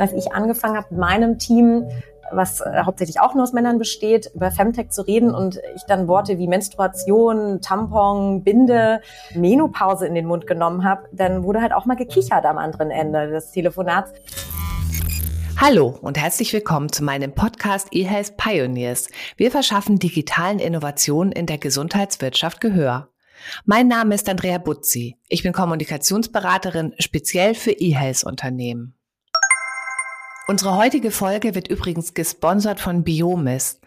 als ich angefangen habe mit meinem Team, was äh, hauptsächlich auch nur aus Männern besteht, über Femtech zu reden und ich dann Worte wie Menstruation, Tampon, Binde, Menopause in den Mund genommen habe, dann wurde halt auch mal gekichert am anderen Ende des Telefonats. Hallo und herzlich willkommen zu meinem Podcast eHealth Pioneers. Wir verschaffen digitalen Innovationen in der Gesundheitswirtschaft Gehör. Mein Name ist Andrea Butzi. Ich bin Kommunikationsberaterin speziell für eHealth-Unternehmen. Unsere heutige Folge wird übrigens gesponsert von Biomis.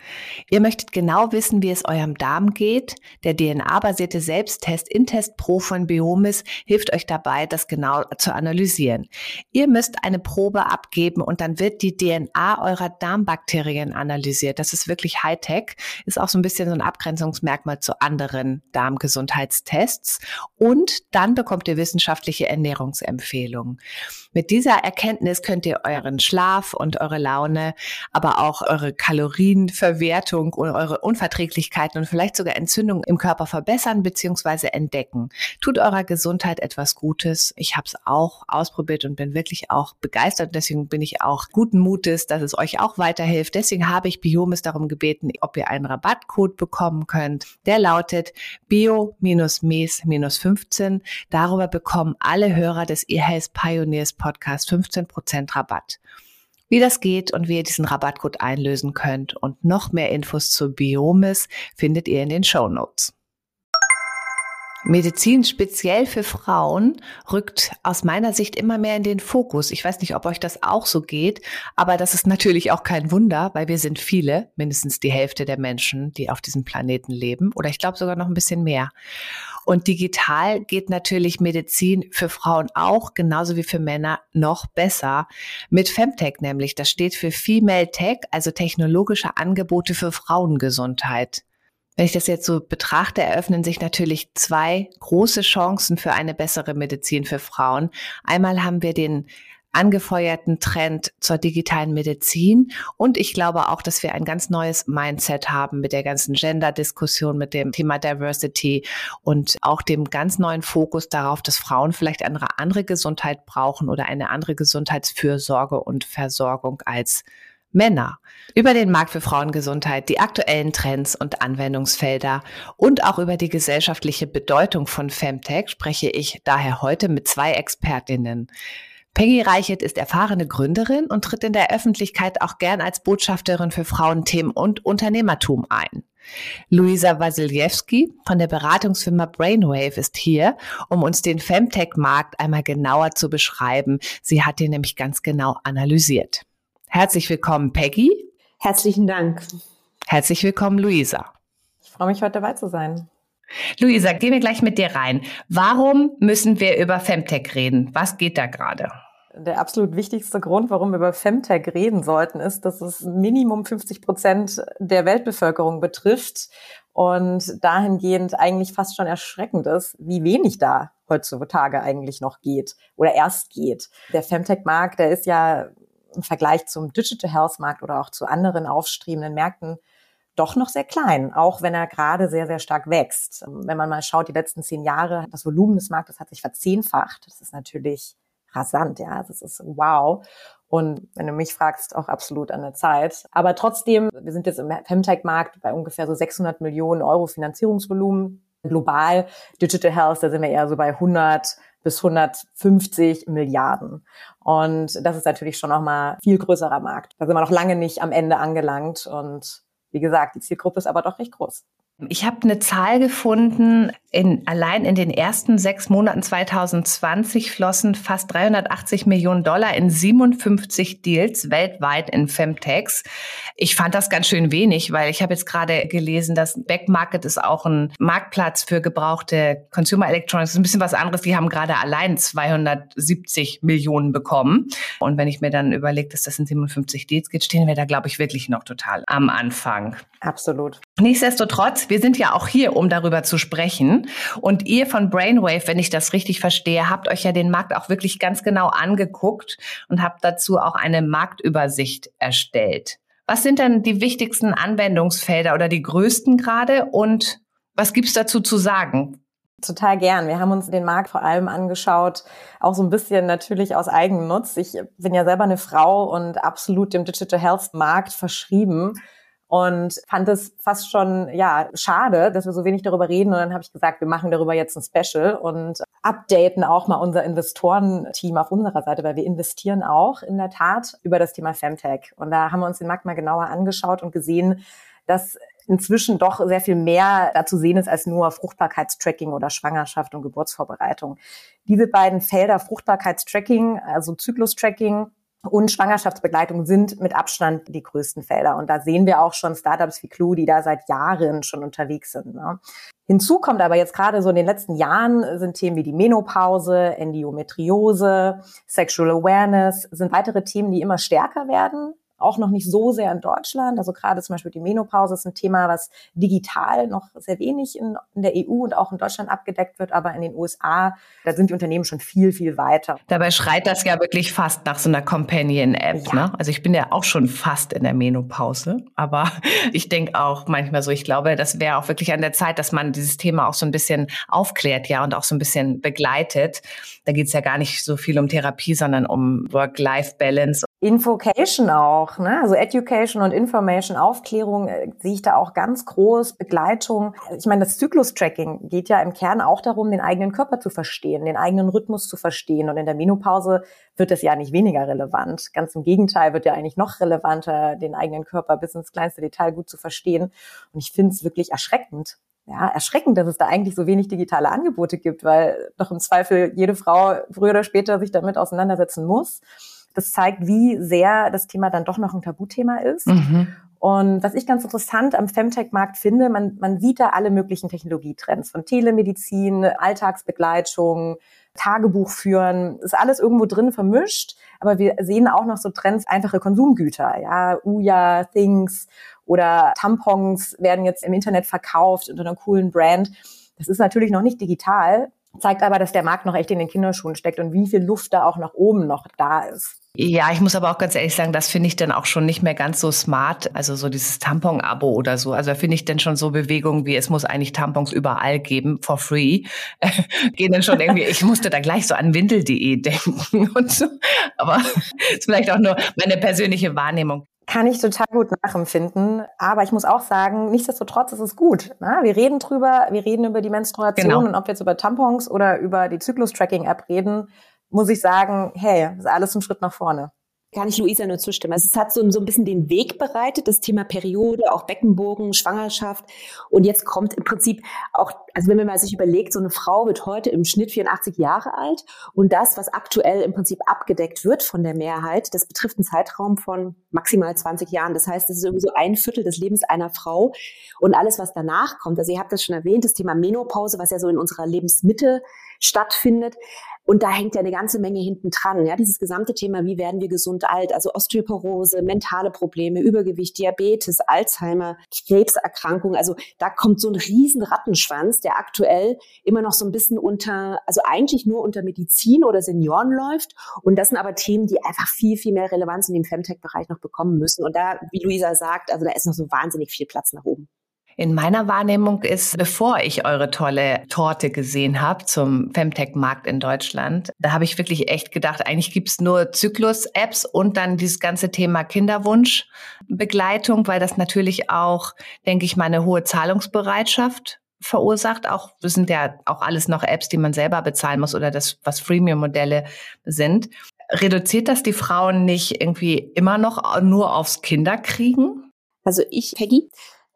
Ihr möchtet genau wissen, wie es eurem Darm geht. Der DNA-basierte Selbsttest Intest Pro von Biomis hilft euch dabei, das genau zu analysieren. Ihr müsst eine Probe abgeben und dann wird die DNA eurer Darmbakterien analysiert. Das ist wirklich Hightech, ist auch so ein bisschen so ein Abgrenzungsmerkmal zu anderen Darmgesundheitstests. Und dann bekommt ihr wissenschaftliche Ernährungsempfehlungen. Mit dieser Erkenntnis könnt ihr euren Schlaf und eure Laune, aber auch eure Kalorienverwertung und eure Unverträglichkeiten und vielleicht sogar Entzündungen im Körper verbessern bzw. entdecken. Tut eurer Gesundheit etwas Gutes. Ich habe es auch ausprobiert und bin wirklich auch begeistert. Deswegen bin ich auch guten Mutes, dass es euch auch weiterhilft. Deswegen habe ich Biomis darum gebeten, ob ihr einen Rabattcode bekommen könnt. Der lautet bio-mes-15. Darüber bekommen alle Hörer des eHealth Pioneers Podcast 15% Rabatt. Wie das geht und wie ihr diesen Rabattcode einlösen könnt und noch mehr Infos zu Biomis findet ihr in den Show Notes. Medizin speziell für Frauen rückt aus meiner Sicht immer mehr in den Fokus. Ich weiß nicht, ob euch das auch so geht, aber das ist natürlich auch kein Wunder, weil wir sind viele, mindestens die Hälfte der Menschen, die auf diesem Planeten leben oder ich glaube sogar noch ein bisschen mehr. Und digital geht natürlich Medizin für Frauen auch, genauso wie für Männer, noch besser. Mit Femtech nämlich. Das steht für Female Tech, also technologische Angebote für Frauengesundheit. Wenn ich das jetzt so betrachte, eröffnen sich natürlich zwei große Chancen für eine bessere Medizin für Frauen. Einmal haben wir den angefeuerten Trend zur digitalen Medizin. Und ich glaube auch, dass wir ein ganz neues Mindset haben mit der ganzen Gender-Diskussion, mit dem Thema Diversity und auch dem ganz neuen Fokus darauf, dass Frauen vielleicht eine andere Gesundheit brauchen oder eine andere Gesundheitsfürsorge und Versorgung als Männer. Über den Markt für Frauengesundheit, die aktuellen Trends und Anwendungsfelder und auch über die gesellschaftliche Bedeutung von Femtech spreche ich daher heute mit zwei Expertinnen. Peggy Reichert ist erfahrene Gründerin und tritt in der Öffentlichkeit auch gern als Botschafterin für Frauenthemen und Unternehmertum ein. Luisa Wasiljewski von der Beratungsfirma Brainwave ist hier, um uns den Femtech-Markt einmal genauer zu beschreiben. Sie hat ihn nämlich ganz genau analysiert. Herzlich willkommen, Peggy. Herzlichen Dank. Herzlich willkommen, Luisa. Ich freue mich, heute dabei zu sein. Luisa, gehen wir gleich mit dir rein. Warum müssen wir über Femtech reden? Was geht da gerade? Der absolut wichtigste Grund, warum wir über Femtech reden sollten, ist, dass es Minimum 50 Prozent der Weltbevölkerung betrifft und dahingehend eigentlich fast schon erschreckend ist, wie wenig da heutzutage eigentlich noch geht oder erst geht. Der Femtech-Markt, der ist ja im Vergleich zum Digital Health-Markt oder auch zu anderen aufstrebenden Märkten doch noch sehr klein, auch wenn er gerade sehr, sehr stark wächst. Wenn man mal schaut, die letzten zehn Jahre, das Volumen des Marktes hat sich verzehnfacht. Das ist natürlich rasant, ja. Das ist wow. Und wenn du mich fragst, auch absolut an der Zeit. Aber trotzdem, wir sind jetzt im Femtech-Markt bei ungefähr so 600 Millionen Euro Finanzierungsvolumen. Global, Digital Health, da sind wir eher so bei 100 bis 150 Milliarden. Und das ist natürlich schon nochmal viel größerer Markt. Da sind wir noch lange nicht am Ende angelangt. Und wie gesagt, die Zielgruppe ist aber doch recht groß. Ich habe eine Zahl gefunden, in, allein in den ersten sechs Monaten 2020 flossen fast 380 Millionen Dollar in 57 Deals weltweit in Femtechs. Ich fand das ganz schön wenig, weil ich habe jetzt gerade gelesen, dass Backmarket ist auch ein Marktplatz für gebrauchte Consumer Electronics. Das ist ein bisschen was anderes. Die haben gerade allein 270 Millionen bekommen. Und wenn ich mir dann überlege, dass das in 57 Deals geht, stehen wir da, glaube ich, wirklich noch total am Anfang. Absolut. Nichtsdestotrotz, wir sind ja auch hier, um darüber zu sprechen. Und ihr von Brainwave, wenn ich das richtig verstehe, habt euch ja den Markt auch wirklich ganz genau angeguckt und habt dazu auch eine Marktübersicht erstellt. Was sind denn die wichtigsten Anwendungsfelder oder die größten gerade und was gibt's dazu zu sagen? Total gern. Wir haben uns den Markt vor allem angeschaut, auch so ein bisschen natürlich aus Eigennutz. Ich bin ja selber eine Frau und absolut dem Digital Health Markt verschrieben und fand es fast schon ja schade, dass wir so wenig darüber reden. Und dann habe ich gesagt, wir machen darüber jetzt ein Special und updaten auch mal unser Investorenteam auf unserer Seite, weil wir investieren auch in der Tat über das Thema Femtech. Und da haben wir uns den Markt mal genauer angeschaut und gesehen, dass inzwischen doch sehr viel mehr dazu sehen ist als nur Fruchtbarkeitstracking oder Schwangerschaft und Geburtsvorbereitung. Diese beiden Felder Fruchtbarkeitstracking, also Zyklustracking und Schwangerschaftsbegleitung sind mit Abstand die größten Felder. Und da sehen wir auch schon Startups wie Clue, die da seit Jahren schon unterwegs sind. Ne? Hinzu kommt aber jetzt gerade so in den letzten Jahren sind Themen wie die Menopause, Endometriose, Sexual Awareness, sind weitere Themen, die immer stärker werden auch noch nicht so sehr in Deutschland. Also gerade zum Beispiel die Menopause ist ein Thema, was digital noch sehr wenig in, in, der EU und auch in Deutschland abgedeckt wird, aber in den USA, da sind die Unternehmen schon viel, viel weiter. Dabei schreit das ja wirklich fast nach so einer Companion-App. Ja. Ne? Also ich bin ja auch schon fast in der Menopause, aber ich denke auch manchmal so, ich glaube, das wäre auch wirklich an der Zeit, dass man dieses Thema auch so ein bisschen aufklärt, ja, und auch so ein bisschen begleitet. Da geht es ja gar nicht so viel um Therapie, sondern um Work-Life-Balance Invocation auch, ne? also Education und Information, Aufklärung äh, sehe ich da auch ganz groß, Begleitung. Ich meine, das Zyklus-Tracking geht ja im Kern auch darum, den eigenen Körper zu verstehen, den eigenen Rhythmus zu verstehen. Und in der Menopause wird das ja nicht weniger relevant. Ganz im Gegenteil wird ja eigentlich noch relevanter, den eigenen Körper bis ins kleinste Detail gut zu verstehen. Und ich finde es wirklich erschreckend, ja, erschreckend, dass es da eigentlich so wenig digitale Angebote gibt, weil doch im Zweifel jede Frau früher oder später sich damit auseinandersetzen muss. Das zeigt, wie sehr das Thema dann doch noch ein Tabuthema ist. Mhm. Und was ich ganz interessant am Femtech-Markt finde, man, man sieht da alle möglichen Technologietrends von Telemedizin, Alltagsbegleitung, Tagebuch führen, ist alles irgendwo drin vermischt. Aber wir sehen auch noch so Trends, einfache Konsumgüter, ja, Uya, Things oder Tampons werden jetzt im Internet verkauft unter einer coolen Brand. Das ist natürlich noch nicht digital, zeigt aber, dass der Markt noch echt in den Kinderschuhen steckt und wie viel Luft da auch nach oben noch da ist. Ja, ich muss aber auch ganz ehrlich sagen, das finde ich dann auch schon nicht mehr ganz so smart. Also so dieses Tampon-Abo oder so. Also da finde ich dann schon so Bewegungen wie, es muss eigentlich Tampons überall geben, for free. Gehen dann schon irgendwie, ich musste da gleich so an windel.de denken und so. Aber ist vielleicht auch nur meine persönliche Wahrnehmung kann ich total gut nachempfinden. Aber ich muss auch sagen, nichtsdestotrotz ist es gut. Ne? Wir reden drüber, wir reden über die Menstruation genau. und ob wir jetzt über Tampons oder über die Zyklus-Tracking-App reden, muss ich sagen, hey, ist alles ein Schritt nach vorne kann ich Luisa nur zustimmen. Also es hat so, so ein bisschen den Weg bereitet, das Thema Periode, auch Beckenbogen, Schwangerschaft. Und jetzt kommt im Prinzip auch, also wenn man mal sich überlegt, so eine Frau wird heute im Schnitt 84 Jahre alt. Und das, was aktuell im Prinzip abgedeckt wird von der Mehrheit, das betrifft einen Zeitraum von maximal 20 Jahren. Das heißt, das ist irgendwie so ein Viertel des Lebens einer Frau. Und alles, was danach kommt, also ihr habt das schon erwähnt, das Thema Menopause, was ja so in unserer Lebensmitte stattfindet. Und da hängt ja eine ganze Menge hinten dran. Ja, dieses gesamte Thema, wie werden wir gesund alt? Also Osteoporose, mentale Probleme, Übergewicht, Diabetes, Alzheimer, Krebserkrankungen. Also da kommt so ein riesen Rattenschwanz, der aktuell immer noch so ein bisschen unter, also eigentlich nur unter Medizin oder Senioren läuft. Und das sind aber Themen, die einfach viel, viel mehr Relevanz in dem Femtech-Bereich noch bekommen müssen. Und da, wie Luisa sagt, also da ist noch so wahnsinnig viel Platz nach oben. In meiner Wahrnehmung ist, bevor ich eure tolle Torte gesehen habe zum Femtech-Markt in Deutschland, da habe ich wirklich echt gedacht, eigentlich gibt's nur Zyklus-Apps und dann dieses ganze Thema Kinderwunschbegleitung, weil das natürlich auch, denke ich mal, eine hohe Zahlungsbereitschaft verursacht. Auch das sind ja auch alles noch Apps, die man selber bezahlen muss oder das, was Freemium-Modelle sind. Reduziert das die Frauen nicht irgendwie immer noch nur aufs Kinderkriegen? Also ich, Peggy,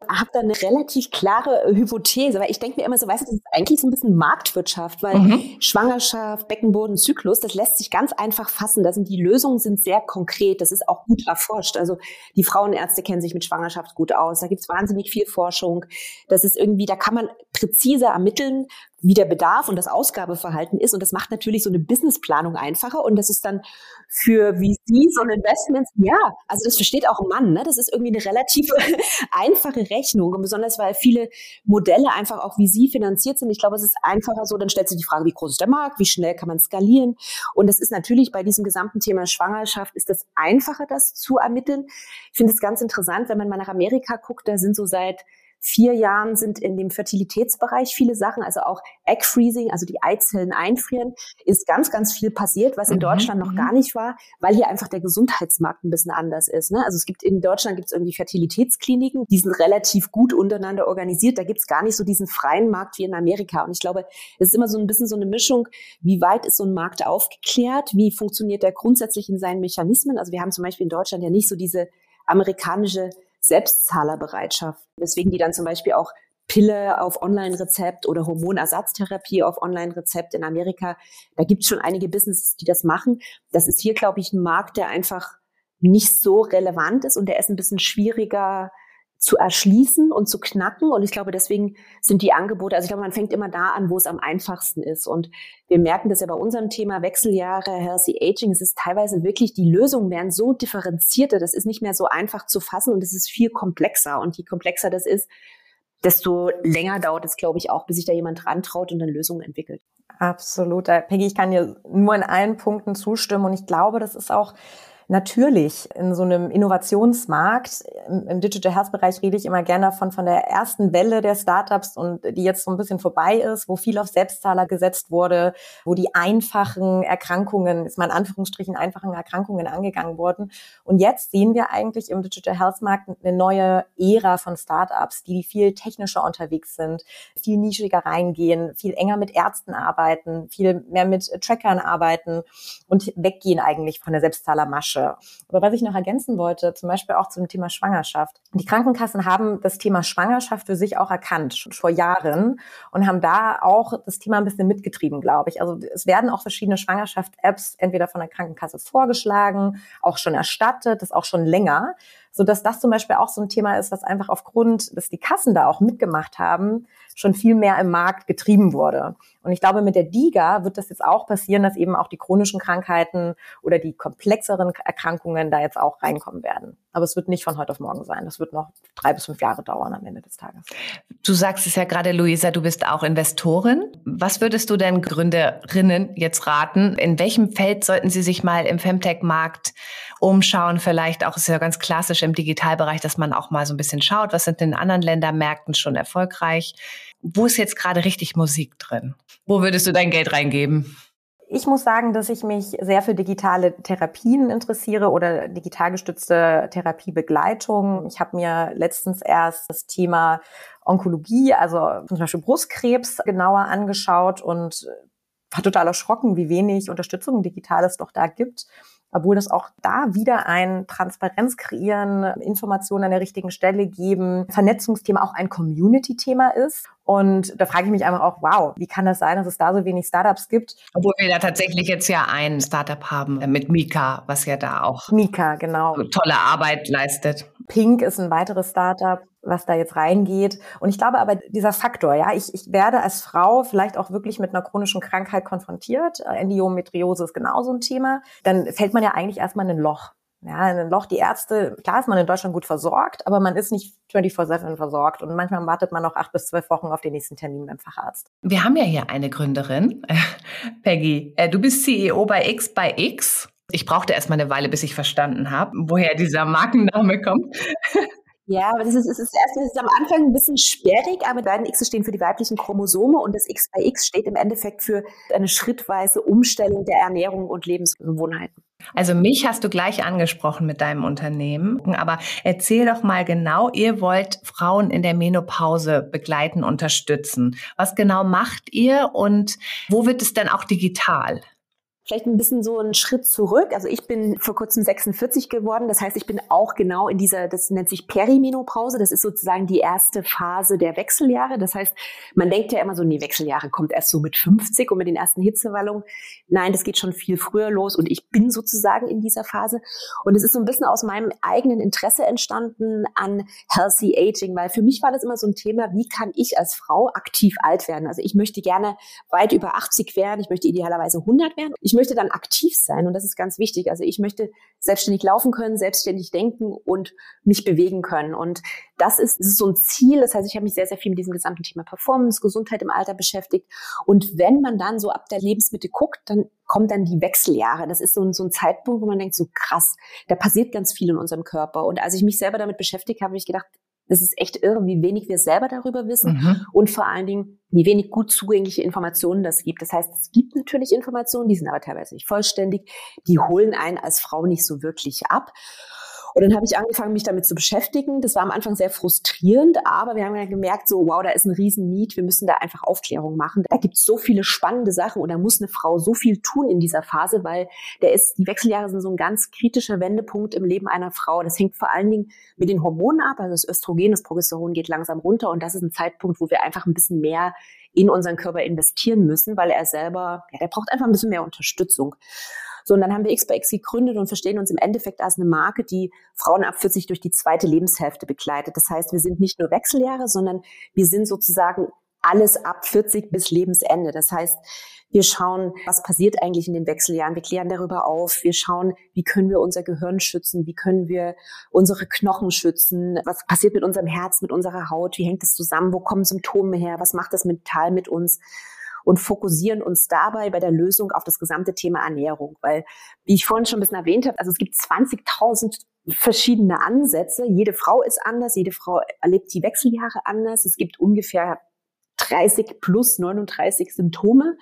habe da eine relativ klare Hypothese, weil ich denke mir immer so, weißt du, das ist eigentlich so ein bisschen Marktwirtschaft, weil mhm. Schwangerschaft, Beckenboden, Zyklus, das lässt sich ganz einfach fassen. Da sind die Lösungen sind sehr konkret, das ist auch gut erforscht. Also die Frauenärzte kennen sich mit Schwangerschaft gut aus, da gibt's wahnsinnig viel Forschung. Das ist irgendwie, da kann man präziser ermitteln, wie der Bedarf und das Ausgabeverhalten ist. Und das macht natürlich so eine Businessplanung einfacher. Und das ist dann für VC so ein Investment, ja, also das versteht auch ein Mann. Ne? Das ist irgendwie eine relativ einfache Rechnung. Und besonders, weil viele Modelle einfach auch wie Sie finanziert sind. Ich glaube, es ist einfacher so, dann stellt sich die Frage, wie groß ist der Markt, wie schnell kann man skalieren. Und das ist natürlich bei diesem gesamten Thema Schwangerschaft, ist das einfacher, das zu ermitteln. Ich finde es ganz interessant, wenn man mal nach Amerika guckt, da sind so seit vier Jahren sind in dem Fertilitätsbereich viele Sachen, also auch Egg Freezing, also die Eizellen einfrieren, ist ganz, ganz viel passiert, was in mhm. Deutschland noch mhm. gar nicht war, weil hier einfach der Gesundheitsmarkt ein bisschen anders ist. Ne? Also es gibt in Deutschland gibt es irgendwie Fertilitätskliniken, die sind relativ gut untereinander organisiert. Da gibt es gar nicht so diesen freien Markt wie in Amerika. Und ich glaube, es ist immer so ein bisschen so eine Mischung, wie weit ist so ein Markt aufgeklärt, wie funktioniert der grundsätzlich in seinen Mechanismen. Also wir haben zum Beispiel in Deutschland ja nicht so diese amerikanische Selbstzahlerbereitschaft. Deswegen die dann zum Beispiel auch Pille auf Online-Rezept oder Hormonersatztherapie auf Online-Rezept in Amerika. Da gibt es schon einige Businesses, die das machen. Das ist hier, glaube ich, ein Markt, der einfach nicht so relevant ist und der ist ein bisschen schwieriger zu erschließen und zu knacken. Und ich glaube, deswegen sind die Angebote, also ich glaube, man fängt immer da an, wo es am einfachsten ist. Und wir merken das ja bei unserem Thema Wechseljahre, Healthy Aging. Es ist teilweise wirklich, die Lösungen werden so differenzierter. Das ist nicht mehr so einfach zu fassen und es ist viel komplexer. Und je komplexer das ist, desto länger dauert es, glaube ich, auch, bis sich da jemand dran traut und dann Lösungen entwickelt. Absolut. Peggy, ich kann dir nur in allen Punkten zustimmen. Und ich glaube, das ist auch natürlich in so einem Innovationsmarkt, im, Digital Health Bereich rede ich immer gerne davon, von der ersten Welle der Startups und die jetzt so ein bisschen vorbei ist, wo viel auf Selbstzahler gesetzt wurde, wo die einfachen Erkrankungen, ist mal in Anführungsstrichen einfachen Erkrankungen angegangen wurden. Und jetzt sehen wir eigentlich im Digital Health Markt eine neue Ära von Startups, die viel technischer unterwegs sind, viel nischiger reingehen, viel enger mit Ärzten arbeiten, viel mehr mit Trackern arbeiten und weggehen eigentlich von der Selbstzahlermasche Branche. Aber was ich noch ergänzen wollte, zum Beispiel auch zum Thema Schwangerschaft. Die Krankenkassen haben das Thema Schwangerschaft für sich auch erkannt, schon vor Jahren, und haben da auch das Thema ein bisschen mitgetrieben, glaube ich. Also es werden auch verschiedene Schwangerschaft-Apps entweder von der Krankenkasse vorgeschlagen, auch schon erstattet, das auch schon länger so dass das zum Beispiel auch so ein Thema ist, was einfach aufgrund, dass die Kassen da auch mitgemacht haben, schon viel mehr im Markt getrieben wurde. Und ich glaube, mit der DIGA wird das jetzt auch passieren, dass eben auch die chronischen Krankheiten oder die komplexeren Erkrankungen da jetzt auch reinkommen werden. Aber es wird nicht von heute auf morgen sein. Das wird noch drei bis fünf Jahre dauern am Ende des Tages. Du sagst es ja gerade, Luisa, du bist auch Investorin. Was würdest du denn Gründerinnen jetzt raten? In welchem Feld sollten sie sich mal im Femtech-Markt umschauen? Vielleicht auch, ist ja ganz klassisch im Digitalbereich, dass man auch mal so ein bisschen schaut, was sind in anderen Ländermärkten schon erfolgreich? Wo ist jetzt gerade richtig Musik drin? Wo würdest du dein Geld reingeben? Ich muss sagen, dass ich mich sehr für digitale Therapien interessiere oder digital gestützte Therapiebegleitung. Ich habe mir letztens erst das Thema Onkologie, also zum Beispiel Brustkrebs, genauer angeschaut und war total erschrocken, wie wenig Unterstützung digital es doch da gibt obwohl das auch da wieder ein Transparenz kreieren, Informationen an der richtigen Stelle geben, Vernetzungsthema auch ein Community-Thema ist. Und da frage ich mich einfach auch, wow, wie kann das sein, dass es da so wenig Startups gibt? Obwohl wir da tatsächlich jetzt ja ein Startup haben äh, mit Mika, was ja da auch Mika, genau. tolle Arbeit leistet. Pink ist ein weiteres Startup, was da jetzt reingeht. Und ich glaube aber, dieser Faktor, ja, ich, ich werde als Frau vielleicht auch wirklich mit einer chronischen Krankheit konfrontiert. Endometriose ist genauso ein Thema. Dann fällt man ja eigentlich erstmal in ein Loch. Ja, in ein Loch, die Ärzte, klar ist man in Deutschland gut versorgt, aber man ist nicht 24-7 versorgt und manchmal wartet man noch acht bis zwölf Wochen auf den nächsten Termin beim Facharzt. Wir haben ja hier eine Gründerin, Peggy. Äh, du bist CEO bei X bei X. Ich brauchte erst mal eine Weile, bis ich verstanden habe, woher dieser Markenname kommt. Ja, aber das ist, es ist erst am Anfang ein bisschen sperrig, aber die beiden X stehen für die weiblichen Chromosome und das X bei X steht im Endeffekt für eine schrittweise Umstellung der Ernährung und Lebensgewohnheiten. Also mich hast du gleich angesprochen mit deinem Unternehmen, aber erzähl doch mal genau, ihr wollt Frauen in der Menopause begleiten, unterstützen. Was genau macht ihr und wo wird es denn auch digital? Vielleicht ein bisschen so einen Schritt zurück. Also ich bin vor kurzem 46 geworden. Das heißt, ich bin auch genau in dieser, das nennt sich Perimenopause. Das ist sozusagen die erste Phase der Wechseljahre. Das heißt, man denkt ja immer so, nee, Wechseljahre kommt erst so mit 50 und mit den ersten Hitzewallungen. Nein, das geht schon viel früher los und ich bin sozusagen in dieser Phase. Und es ist so ein bisschen aus meinem eigenen Interesse entstanden an Healthy Aging, weil für mich war das immer so ein Thema, wie kann ich als Frau aktiv alt werden? Also ich möchte gerne weit über 80 werden. Ich möchte idealerweise 100 werden. Ich ich möchte dann aktiv sein und das ist ganz wichtig. Also ich möchte selbstständig laufen können, selbstständig denken und mich bewegen können. Und das ist, das ist so ein Ziel. Das heißt, ich habe mich sehr, sehr viel mit diesem gesamten Thema Performance, Gesundheit im Alter beschäftigt. Und wenn man dann so ab der Lebensmitte guckt, dann kommen dann die Wechseljahre. Das ist so ein, so ein Zeitpunkt, wo man denkt, so krass, da passiert ganz viel in unserem Körper. Und als ich mich selber damit beschäftigt habe, habe ich gedacht, Das ist echt irre, wie wenig wir selber darüber wissen mhm. und vor allen Dingen, wie wenig gut zugängliche Informationen das gibt. Das heißt, es gibt natürlich Informationen, die sind aber teilweise nicht vollständig. Die holen einen als Frau nicht so wirklich ab. Und dann habe ich angefangen, mich damit zu beschäftigen. Das war am Anfang sehr frustrierend, aber wir haben ja gemerkt, so, wow, da ist ein riesen Need. Wir müssen da einfach Aufklärung machen. Da gibt es so viele spannende Sachen und da muss eine Frau so viel tun in dieser Phase, weil der ist, die Wechseljahre sind so ein ganz kritischer Wendepunkt im Leben einer Frau. Das hängt vor allen Dingen mit den Hormonen ab. Also das Östrogen, das Progesteron geht langsam runter und das ist ein Zeitpunkt, wo wir einfach ein bisschen mehr in unseren Körper investieren müssen, weil er selber, ja, der braucht einfach ein bisschen mehr Unterstützung. So, und dann haben wir X bei X gegründet und verstehen uns im Endeffekt als eine Marke, die Frauen ab 40 durch die zweite Lebenshälfte begleitet. Das heißt, wir sind nicht nur Wechseljahre, sondern wir sind sozusagen alles ab 40 bis Lebensende. Das heißt, wir schauen, was passiert eigentlich in den Wechseljahren. Wir klären darüber auf. Wir schauen, wie können wir unser Gehirn schützen? Wie können wir unsere Knochen schützen? Was passiert mit unserem Herz, mit unserer Haut? Wie hängt das zusammen? Wo kommen Symptome her? Was macht das mental mit uns? Und fokussieren uns dabei bei der Lösung auf das gesamte Thema Ernährung. Weil, wie ich vorhin schon ein bisschen erwähnt habe, also es gibt 20.000 verschiedene Ansätze. Jede Frau ist anders, jede Frau erlebt die Wechseljahre anders. Es gibt ungefähr 30 plus 39 Symptome.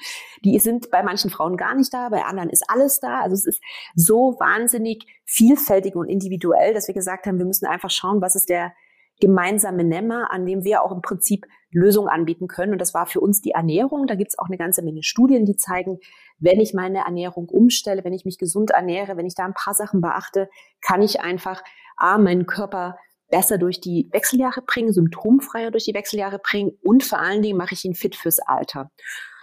Die sind bei manchen Frauen gar nicht da, bei anderen ist alles da. Also es ist so wahnsinnig vielfältig und individuell, dass wir gesagt haben, wir müssen einfach schauen, was ist der gemeinsame Nenner, an dem wir auch im Prinzip Lösungen anbieten können. Und das war für uns die Ernährung. Da gibt es auch eine ganze Menge Studien, die zeigen, wenn ich meine Ernährung umstelle, wenn ich mich gesund ernähre, wenn ich da ein paar Sachen beachte, kann ich einfach A, meinen Körper besser durch die Wechseljahre bringen, symptomfreier durch die Wechseljahre bringen und vor allen Dingen mache ich ihn fit fürs Alter.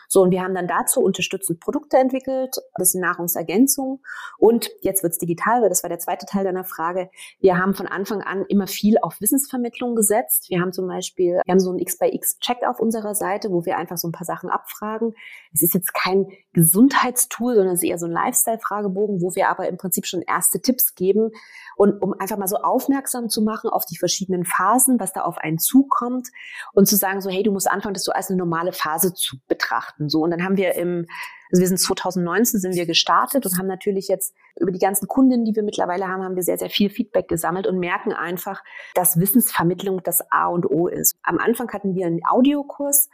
So, und wir haben dann dazu unterstützend Produkte entwickelt, das sind Nahrungsergänzung. Und jetzt wird's digital, weil das war der zweite Teil deiner Frage. Wir haben von Anfang an immer viel auf Wissensvermittlung gesetzt. Wir haben zum Beispiel, wir haben so ein X by X Check auf unserer Seite, wo wir einfach so ein paar Sachen abfragen. Es ist jetzt kein Gesundheitstool, sondern es ist eher so ein Lifestyle-Fragebogen, wo wir aber im Prinzip schon erste Tipps geben, und um einfach mal so aufmerksam zu machen auf die verschiedenen Phasen, was da auf einen zukommt und zu sagen so, hey, du musst anfangen, das so als eine normale Phase zu betrachten. So und dann haben wir im also wir sind 2019 sind wir gestartet und haben natürlich jetzt über die ganzen Kundinnen, die wir mittlerweile haben, haben wir sehr, sehr viel Feedback gesammelt und merken einfach, dass Wissensvermittlung das A und O ist. Am Anfang hatten wir einen Audiokurs,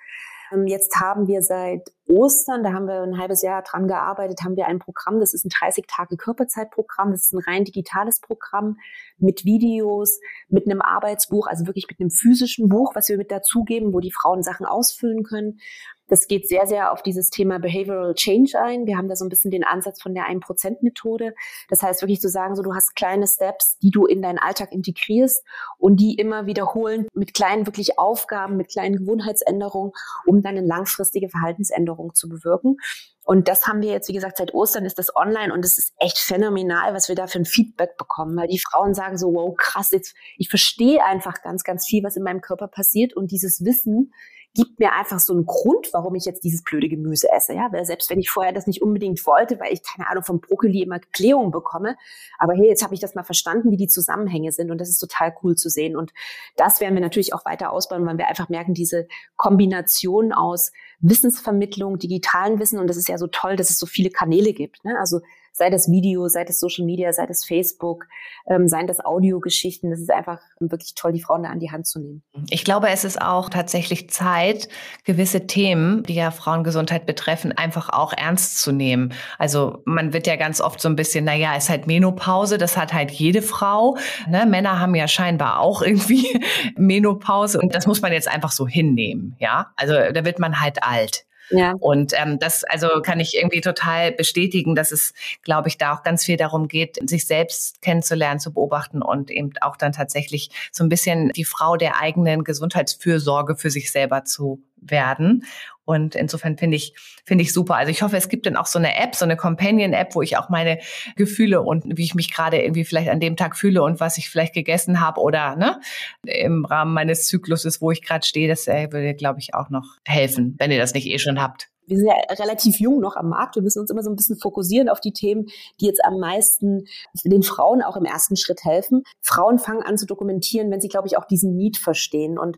ähm, jetzt haben wir seit Ostern, da haben wir ein halbes Jahr dran gearbeitet, haben wir ein Programm, das ist ein 30-Tage-Körperzeitprogramm, das ist ein rein digitales Programm mit Videos, mit einem Arbeitsbuch, also wirklich mit einem physischen Buch, was wir mit dazugeben, wo die Frauen Sachen ausfüllen können. Das geht sehr, sehr auf dieses Thema Behavioral Change ein. Wir haben da so ein bisschen den Ansatz von der 1%-Methode. Das heißt wirklich zu sagen, so du hast kleine Steps, die du in deinen Alltag integrierst und die immer wiederholen mit kleinen wirklich Aufgaben, mit kleinen Gewohnheitsänderungen, um dann eine langfristige Verhaltensänderung zu bewirken. Und das haben wir jetzt, wie gesagt, seit Ostern ist das online und es ist echt phänomenal, was wir da für ein Feedback bekommen, weil die Frauen sagen so, wow, krass, jetzt, ich verstehe einfach ganz, ganz viel, was in meinem Körper passiert und dieses Wissen gibt mir einfach so einen Grund, warum ich jetzt dieses blöde Gemüse esse. Ja, weil selbst wenn ich vorher das nicht unbedingt wollte, weil ich keine Ahnung vom Brokkoli immer Klärung bekomme, aber hey, jetzt habe ich das mal verstanden, wie die Zusammenhänge sind und das ist total cool zu sehen und das werden wir natürlich auch weiter ausbauen, weil wir einfach merken, diese Kombination aus Wissensvermittlung, digitalen Wissen und das ist ja so toll, dass es so viele Kanäle gibt. Ne? Also sei das Video, sei das Social Media, sei das Facebook, ähm, seien das Audiogeschichten. Das ist einfach wirklich toll, die Frauen da an die Hand zu nehmen. Ich glaube, es ist auch tatsächlich Zeit, gewisse Themen, die ja Frauengesundheit betreffen, einfach auch ernst zu nehmen. Also man wird ja ganz oft so ein bisschen, na ja, ist halt Menopause, das hat halt jede Frau. Ne? Männer haben ja scheinbar auch irgendwie Menopause und das muss man jetzt einfach so hinnehmen. Ja, also da wird man halt alt. Ja. Und ähm, das also kann ich irgendwie total bestätigen, dass es, glaube ich, da auch ganz viel darum geht, sich selbst kennenzulernen, zu beobachten und eben auch dann tatsächlich so ein bisschen die Frau der eigenen Gesundheitsfürsorge für sich selber zu werden. Und insofern finde ich, finde ich super. Also ich hoffe, es gibt dann auch so eine App, so eine Companion-App, wo ich auch meine Gefühle und wie ich mich gerade irgendwie vielleicht an dem Tag fühle und was ich vielleicht gegessen habe oder ne, im Rahmen meines Zykluses, wo ich gerade stehe, das äh, würde, glaube ich, auch noch helfen, wenn ihr das nicht eh schon habt wir sind ja relativ jung noch am Markt. Wir müssen uns immer so ein bisschen fokussieren auf die Themen, die jetzt am meisten den Frauen auch im ersten Schritt helfen. Frauen fangen an zu dokumentieren, wenn sie, glaube ich, auch diesen Need verstehen. Und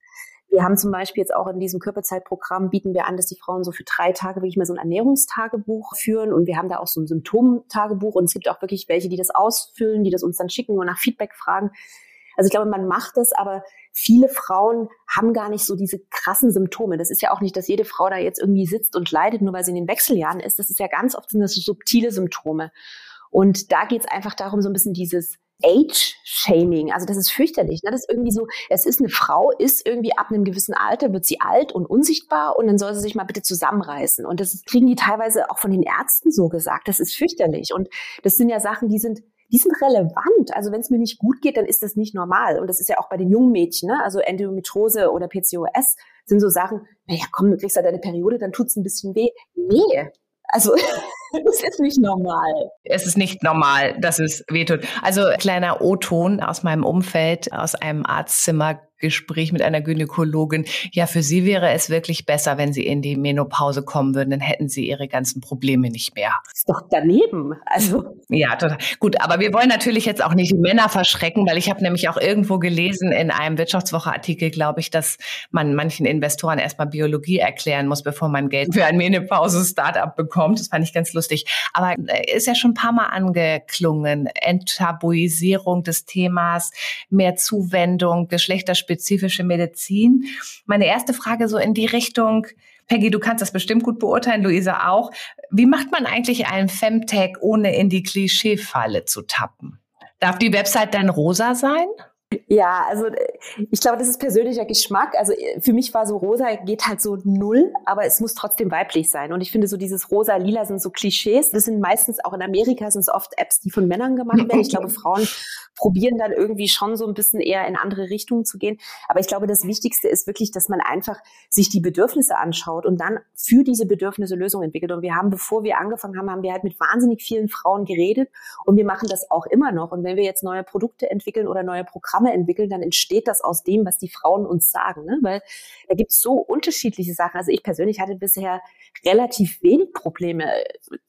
wir haben zum Beispiel jetzt auch in diesem Körperzeitprogramm bieten wir an, dass die Frauen so für drei Tage wirklich mal so ein Ernährungstagebuch führen und wir haben da auch so ein Symptomtagebuch und es gibt auch wirklich welche, die das ausfüllen, die das uns dann schicken und nach Feedback fragen. Also ich glaube, man macht das, aber viele Frauen haben gar nicht so diese krassen Symptome. Das ist ja auch nicht, dass jede Frau da jetzt irgendwie sitzt und leidet, nur weil sie in den Wechseljahren ist. Das ist ja ganz oft sind das so subtile Symptome. Und da geht es einfach darum, so ein bisschen dieses Age-Shaming. Also das ist fürchterlich. Ne? Das ist irgendwie so, es ist eine Frau, ist irgendwie ab einem gewissen Alter, wird sie alt und unsichtbar und dann soll sie sich mal bitte zusammenreißen. Und das kriegen die teilweise auch von den Ärzten so gesagt. Das ist fürchterlich. Und das sind ja Sachen, die sind die sind relevant. Also wenn es mir nicht gut geht, dann ist das nicht normal. Und das ist ja auch bei den jungen Mädchen, ne? also Endometriose oder PCOS sind so Sachen, naja, komm, du kriegst ja deine Periode, dann tut's ein bisschen weh. Nee, also das ist nicht normal. Es ist nicht normal, dass es wehtut. Also kleiner O-Ton aus meinem Umfeld, aus einem Arztzimmer Gespräch mit einer Gynäkologin, ja, für sie wäre es wirklich besser, wenn sie in die Menopause kommen würden, dann hätten sie ihre ganzen Probleme nicht mehr. Das ist doch daneben. Also. Ja, total. Gut, aber wir wollen natürlich jetzt auch nicht die Männer verschrecken, weil ich habe nämlich auch irgendwo gelesen in einem Wirtschaftswoche-Artikel, glaube ich, dass man manchen Investoren erstmal Biologie erklären muss, bevor man Geld für ein Menopause-Startup bekommt. Das fand ich ganz lustig. Aber äh, ist ja schon ein paar Mal angeklungen. Enttabuisierung des Themas, mehr Zuwendung, Geschlechterspezifik spezifische Medizin. Meine erste Frage so in die Richtung, Peggy, du kannst das bestimmt gut beurteilen, Luisa auch. Wie macht man eigentlich einen Femtag, ohne in die Klischeefalle zu tappen? Darf die Website dann rosa sein? Ja, also äh, ich glaube, das ist persönlicher Geschmack. Also äh, für mich war so rosa geht halt so null, aber es muss trotzdem weiblich sein. Und ich finde so dieses rosa, lila sind so Klischees. Das sind meistens auch in Amerika sind es oft Apps, die von Männern gemacht werden. Ich glaube, Frauen probieren dann irgendwie schon so ein bisschen eher in andere Richtungen zu gehen. Aber ich glaube, das Wichtigste ist wirklich, dass man einfach sich die Bedürfnisse anschaut und dann für diese Bedürfnisse Lösungen entwickelt. Und wir haben, bevor wir angefangen haben, haben wir halt mit wahnsinnig vielen Frauen geredet und wir machen das auch immer noch. Und wenn wir jetzt neue Produkte entwickeln oder neue Programme entwickeln, dann entsteht das aus dem, was die Frauen uns sagen. Ne? Weil da gibt es so unterschiedliche Sachen. Also ich persönlich hatte bisher relativ wenig Probleme,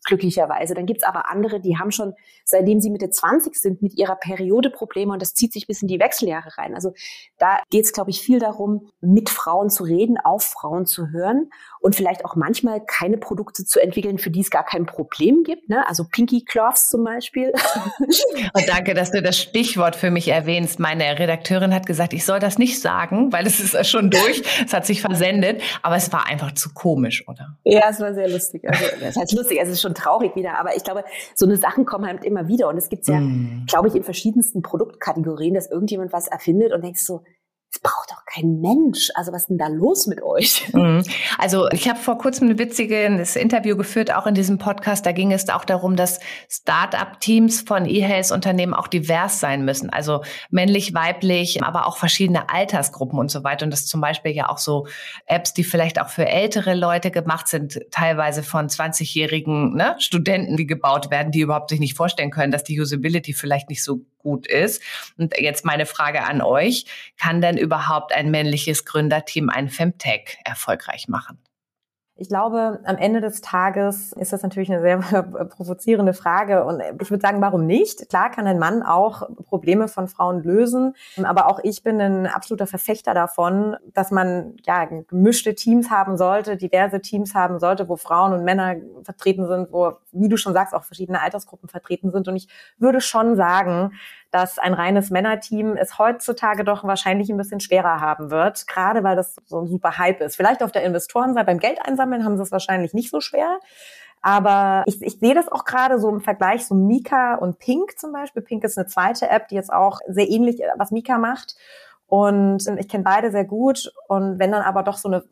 glücklicherweise. Dann gibt es aber andere, die haben schon, seitdem sie Mitte 20 sind, mit ihrer Periode Probleme und das zieht sich bis in die Wechseljahre rein. Also da geht es, glaube ich, viel darum, mit Frauen zu reden, auf Frauen zu hören und vielleicht auch manchmal keine Produkte zu entwickeln, für die es gar kein Problem gibt. Ne? Also Pinky Cloths zum Beispiel. Und danke, dass du das Stichwort für mich erwähnst. Meine Redakteurin hat gesagt, ich soll das nicht sagen, weil es ist schon durch. es hat sich versendet, aber es war einfach zu komisch, oder? Ja, es war sehr lustig. Also, das heißt lustig, es ist schon traurig wieder, aber ich glaube, so eine Sachen kommen halt immer wieder und es gibt ja, mm. glaube ich, in verschiedensten Produktkategorien, dass irgendjemand was erfindet und denkst so, kein Mensch. Also was ist denn da los mit euch? Mhm. Also ich habe vor kurzem ein witziges Interview geführt, auch in diesem Podcast. Da ging es auch darum, dass Start-up-Teams von E-Health-Unternehmen auch divers sein müssen. Also männlich, weiblich, aber auch verschiedene Altersgruppen und so weiter. Und das zum Beispiel ja auch so Apps, die vielleicht auch für ältere Leute gemacht sind, teilweise von 20-jährigen ne, Studenten, die gebaut werden, die überhaupt sich nicht vorstellen können, dass die Usability vielleicht nicht so gut ist. Und jetzt meine Frage an euch, kann denn überhaupt ein männliches Gründerteam ein Femtech erfolgreich machen? Ich glaube, am Ende des Tages ist das natürlich eine sehr provozierende Frage. Und ich würde sagen, warum nicht? Klar kann ein Mann auch Probleme von Frauen lösen. Aber auch ich bin ein absoluter Verfechter davon, dass man ja gemischte Teams haben sollte, diverse Teams haben sollte, wo Frauen und Männer vertreten sind, wo, wie du schon sagst, auch verschiedene Altersgruppen vertreten sind. Und ich würde schon sagen, dass ein reines Männerteam es heutzutage doch wahrscheinlich ein bisschen schwerer haben wird, gerade weil das so ein super Hype ist. Vielleicht auf der Investorenseite beim Geld einsammeln haben sie es wahrscheinlich nicht so schwer. Aber ich, ich sehe das auch gerade so im Vergleich so Mika und Pink zum Beispiel. Pink ist eine zweite App, die jetzt auch sehr ähnlich, was Mika macht. Und ich kenne beide sehr gut. Und wenn dann aber doch so eine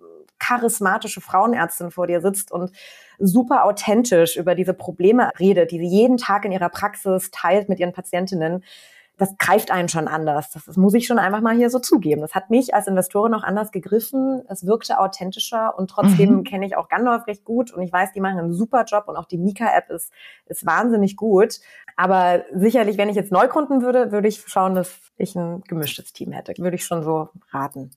charismatische Frauenärztin vor dir sitzt und super authentisch über diese Probleme redet, die sie jeden Tag in ihrer Praxis teilt mit ihren Patientinnen, das greift einen schon anders. Das, das, muss ich schon einfach mal hier so zugeben. Das hat mich als Investorin auch anders gegriffen. Es wirkte authentischer und trotzdem mhm. kenne ich auch Gandalf recht gut und ich weiß, die machen einen super Job und auch die Mika-App ist, ist wahnsinnig gut. Aber sicherlich, wenn ich jetzt neu gründen würde, würde ich schauen, dass ich ein gemischtes Team hätte. Würde ich schon so raten.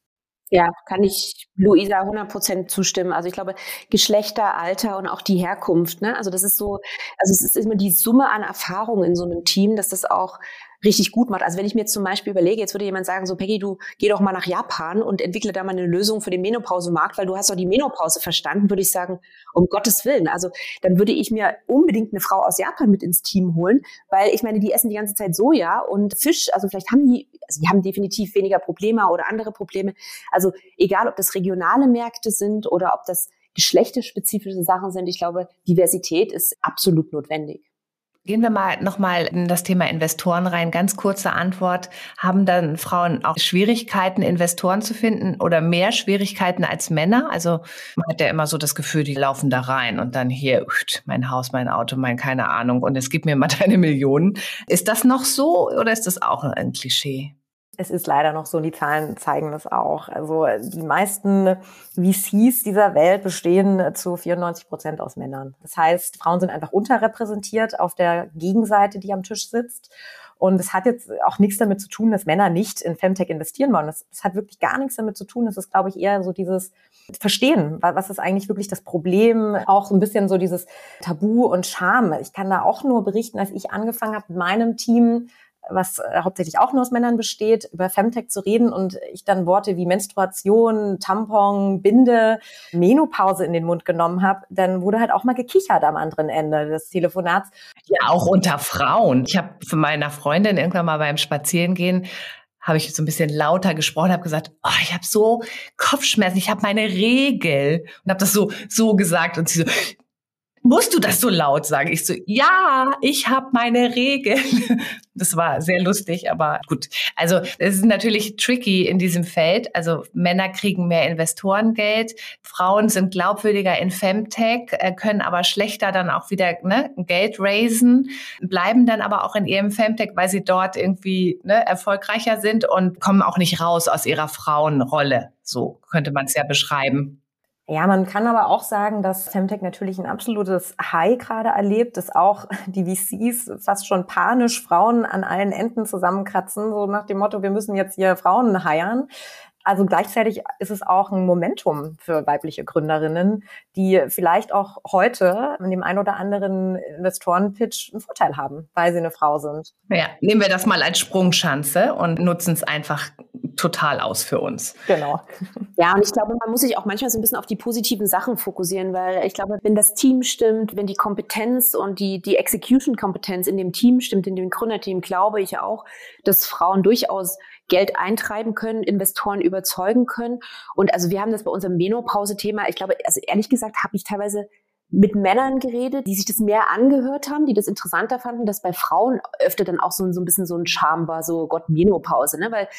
Ja, kann ich Luisa 100% zustimmen. Also ich glaube, Geschlechter, Alter und auch die Herkunft, ne? Also das ist so, also es ist immer die Summe an Erfahrungen in so einem Team, dass das auch richtig gut macht. Also wenn ich mir jetzt zum Beispiel überlege, jetzt würde jemand sagen, so Peggy, du geh doch mal nach Japan und entwickle da mal eine Lösung für den Menopausemarkt, weil du hast doch die Menopause verstanden, würde ich sagen, um Gottes Willen. Also dann würde ich mir unbedingt eine Frau aus Japan mit ins Team holen, weil ich meine, die essen die ganze Zeit Soja und Fisch, also vielleicht haben die, also die haben definitiv weniger Probleme oder andere Probleme. Also egal, ob das regionale Märkte sind oder ob das geschlechterspezifische Sachen sind, ich glaube, Diversität ist absolut notwendig. Gehen wir mal nochmal in das Thema Investoren rein. Ganz kurze Antwort. Haben dann Frauen auch Schwierigkeiten, Investoren zu finden oder mehr Schwierigkeiten als Männer? Also man hat ja immer so das Gefühl, die laufen da rein und dann hier, mein Haus, mein Auto, mein keine Ahnung und es gibt mir mal deine Millionen. Ist das noch so oder ist das auch ein Klischee? Es ist leider noch so, die Zahlen zeigen das auch. Also die meisten VCs dieser Welt bestehen zu 94 Prozent aus Männern. Das heißt, Frauen sind einfach unterrepräsentiert auf der Gegenseite, die am Tisch sitzt. Und es hat jetzt auch nichts damit zu tun, dass Männer nicht in Femtech investieren wollen. Das, das hat wirklich gar nichts damit zu tun. Das ist, glaube ich, eher so dieses Verstehen, was ist eigentlich wirklich das Problem, auch so ein bisschen so dieses Tabu und Scham. Ich kann da auch nur berichten, als ich angefangen habe mit meinem Team, was äh, hauptsächlich auch nur aus Männern besteht, über Femtech zu reden und ich dann Worte wie Menstruation, Tampon, Binde, Menopause in den Mund genommen habe, dann wurde halt auch mal gekichert am anderen Ende des Telefonats. Ja, auch unter Frauen. Ich habe von meiner Freundin irgendwann mal beim Spazierengehen habe ich so ein bisschen lauter gesprochen, habe gesagt, oh, ich habe so Kopfschmerzen, ich habe meine Regel und habe das so so gesagt und sie so musst du das so laut sagen? Ich so, ja, ich habe meine Regeln. Das war sehr lustig, aber gut. Also es ist natürlich tricky in diesem Feld. Also Männer kriegen mehr Investorengeld, Frauen sind glaubwürdiger in Femtech, äh, können aber schlechter dann auch wieder ne, Geld raisen, bleiben dann aber auch in ihrem Femtech, weil sie dort irgendwie ne, erfolgreicher sind und kommen auch nicht raus aus ihrer Frauenrolle. So könnte man es ja beschreiben. Ja, man kann aber auch sagen, dass Femtech natürlich ein absolutes High gerade erlebt, dass auch die VCs fast schon panisch Frauen an allen Enden zusammenkratzen, so nach dem Motto, wir müssen jetzt hier Frauen heiern. Also gleichzeitig ist es auch ein Momentum für weibliche Gründerinnen, die vielleicht auch heute in dem ein oder anderen Investorenpitch einen Vorteil haben, weil sie eine Frau sind. Ja, nehmen wir das mal als Sprungschanze und nutzen es einfach total aus für uns. Genau. Ja, und ich glaube, man muss sich auch manchmal so ein bisschen auf die positiven Sachen fokussieren, weil ich glaube, wenn das Team stimmt, wenn die Kompetenz und die, die Execution-Kompetenz in dem Team stimmt, in dem Gründerteam, glaube ich auch, dass Frauen durchaus Geld eintreiben können, Investoren überzeugen können. Und also wir haben das bei unserem Menopause-Thema, ich glaube, also ehrlich gesagt, habe ich teilweise mit Männern geredet, die sich das mehr angehört haben, die das interessanter fanden, dass bei Frauen öfter dann auch so, so ein bisschen so ein Charme war, so Gott, Menopause, ne? Weil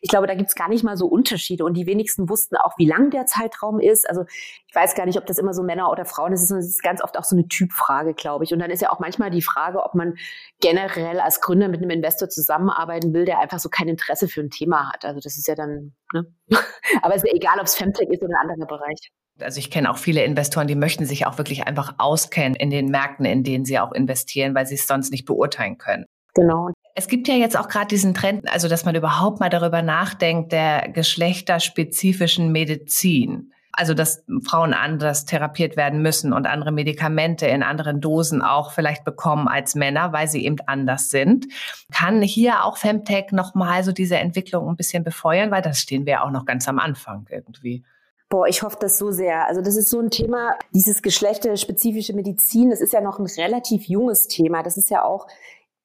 ich glaube, da gibt's gar nicht mal so Unterschiede und die wenigsten wussten auch, wie lang der Zeitraum ist. Also ich weiß gar nicht, ob das immer so Männer oder Frauen ist. Es ist ganz oft auch so eine Typfrage, glaube ich. Und dann ist ja auch manchmal die Frage, ob man generell als Gründer mit einem Investor zusammenarbeiten will, der einfach so kein Interesse für ein Thema hat. Also das ist ja dann, ne? Aber es ist ja egal, ob es Femtech ist oder ein anderer Bereich. Also ich kenne auch viele Investoren, die möchten sich auch wirklich einfach auskennen in den Märkten, in denen sie auch investieren, weil sie es sonst nicht beurteilen können. Genau. Es gibt ja jetzt auch gerade diesen Trend, also dass man überhaupt mal darüber nachdenkt, der geschlechterspezifischen Medizin. Also dass Frauen anders therapiert werden müssen und andere Medikamente in anderen Dosen auch vielleicht bekommen als Männer, weil sie eben anders sind. Kann hier auch Femtech nochmal so diese Entwicklung ein bisschen befeuern, weil das stehen wir auch noch ganz am Anfang irgendwie. Boah, ich hoffe das so sehr. Also das ist so ein Thema, dieses geschlechterspezifische Medizin, das ist ja noch ein relativ junges Thema. Das ist ja auch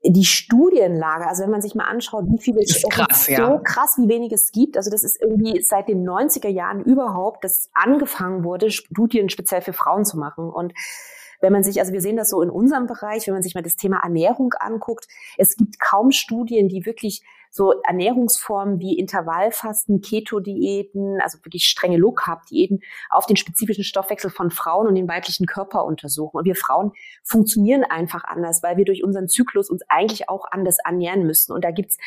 die Studienlage, also wenn man sich mal anschaut, wie viele ist krass, so ja. krass, wie wenig es gibt. Also das ist irgendwie seit den 90er Jahren überhaupt, dass angefangen wurde, Studien speziell für Frauen zu machen. Und wenn man sich, also wir sehen das so in unserem Bereich, wenn man sich mal das Thema Ernährung anguckt, es gibt kaum Studien, die wirklich so Ernährungsformen wie Intervallfasten, Keto-Diäten, also wirklich strenge Low-Carb-Diäten auf den spezifischen Stoffwechsel von Frauen und den weiblichen Körper untersuchen. Und wir Frauen funktionieren einfach anders, weil wir durch unseren Zyklus uns eigentlich auch anders ernähren müssen. Und da gibt's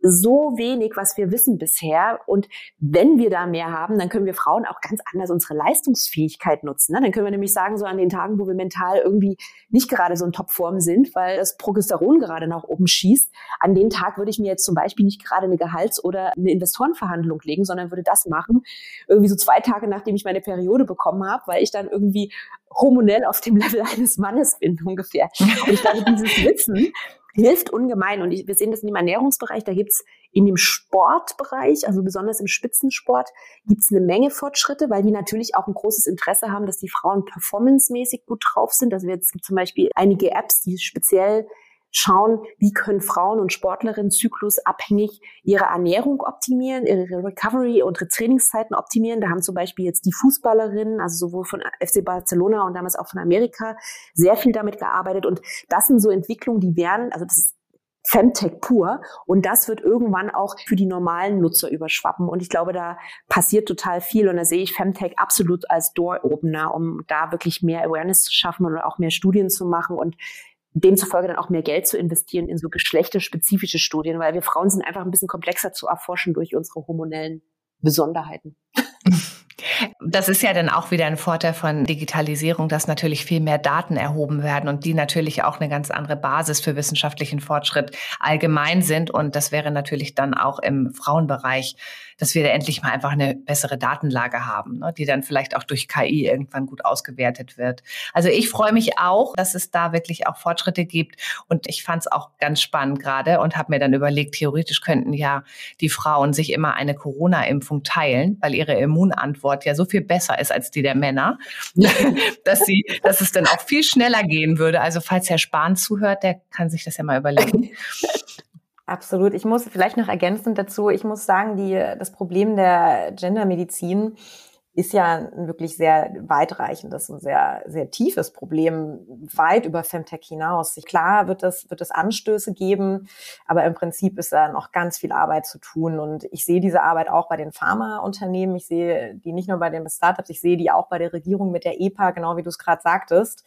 so wenig, was wir wissen bisher. Und wenn wir da mehr haben, dann können wir Frauen auch ganz anders unsere Leistungsfähigkeit nutzen. Ne? Dann können wir nämlich sagen, so an den Tagen, wo wir mental irgendwie nicht gerade so in Topform sind, weil das Progesteron gerade nach oben schießt, an den Tag würde ich mir jetzt zum Beispiel nicht gerade eine Gehalts- oder eine Investorenverhandlung legen, sondern würde das machen, irgendwie so zwei Tage nachdem ich meine Periode bekommen habe, weil ich dann irgendwie hormonell auf dem Level eines Mannes bin ungefähr. Und ich glaube, dieses Wissen, hilft ungemein. Und wir sehen das in dem Ernährungsbereich, da gibt's in dem Sportbereich, also besonders im Spitzensport, gibt's eine Menge Fortschritte, weil die natürlich auch ein großes Interesse haben, dass die Frauen performancemäßig gut drauf sind. Also es gibt zum Beispiel einige Apps, die speziell schauen, wie können Frauen und Sportlerinnen zyklusabhängig ihre Ernährung optimieren, ihre Recovery und ihre Trainingszeiten optimieren. Da haben zum Beispiel jetzt die Fußballerinnen, also sowohl von FC Barcelona und damals auch von Amerika, sehr viel damit gearbeitet. Und das sind so Entwicklungen, die werden, also das ist Femtech pur. Und das wird irgendwann auch für die normalen Nutzer überschwappen. Und ich glaube, da passiert total viel. Und da sehe ich Femtech absolut als Door-Opener, um da wirklich mehr Awareness zu schaffen und auch mehr Studien zu machen und demzufolge dann auch mehr Geld zu investieren in so geschlechterspezifische Studien, weil wir Frauen sind einfach ein bisschen komplexer zu erforschen durch unsere hormonellen Besonderheiten. Das ist ja dann auch wieder ein Vorteil von Digitalisierung, dass natürlich viel mehr Daten erhoben werden und die natürlich auch eine ganz andere Basis für wissenschaftlichen Fortschritt allgemein sind. Und das wäre natürlich dann auch im Frauenbereich dass wir da endlich mal einfach eine bessere Datenlage haben, ne, die dann vielleicht auch durch KI irgendwann gut ausgewertet wird. Also ich freue mich auch, dass es da wirklich auch Fortschritte gibt und ich fand es auch ganz spannend gerade und habe mir dann überlegt, theoretisch könnten ja die Frauen sich immer eine Corona-Impfung teilen, weil ihre Immunantwort ja so viel besser ist als die der Männer, dass sie, dass es dann auch viel schneller gehen würde. Also falls Herr Spahn zuhört, der kann sich das ja mal überlegen. Absolut. Ich muss vielleicht noch ergänzend dazu, ich muss sagen, die, das Problem der Gendermedizin ist ja ein wirklich sehr weitreichendes und sehr, sehr tiefes Problem, weit über Femtech hinaus. Klar wird es, wird es Anstöße geben, aber im Prinzip ist da noch ganz viel Arbeit zu tun. Und ich sehe diese Arbeit auch bei den Pharmaunternehmen. Ich sehe die nicht nur bei den Startups, ich sehe die auch bei der Regierung mit der EPA, genau wie du es gerade sagtest.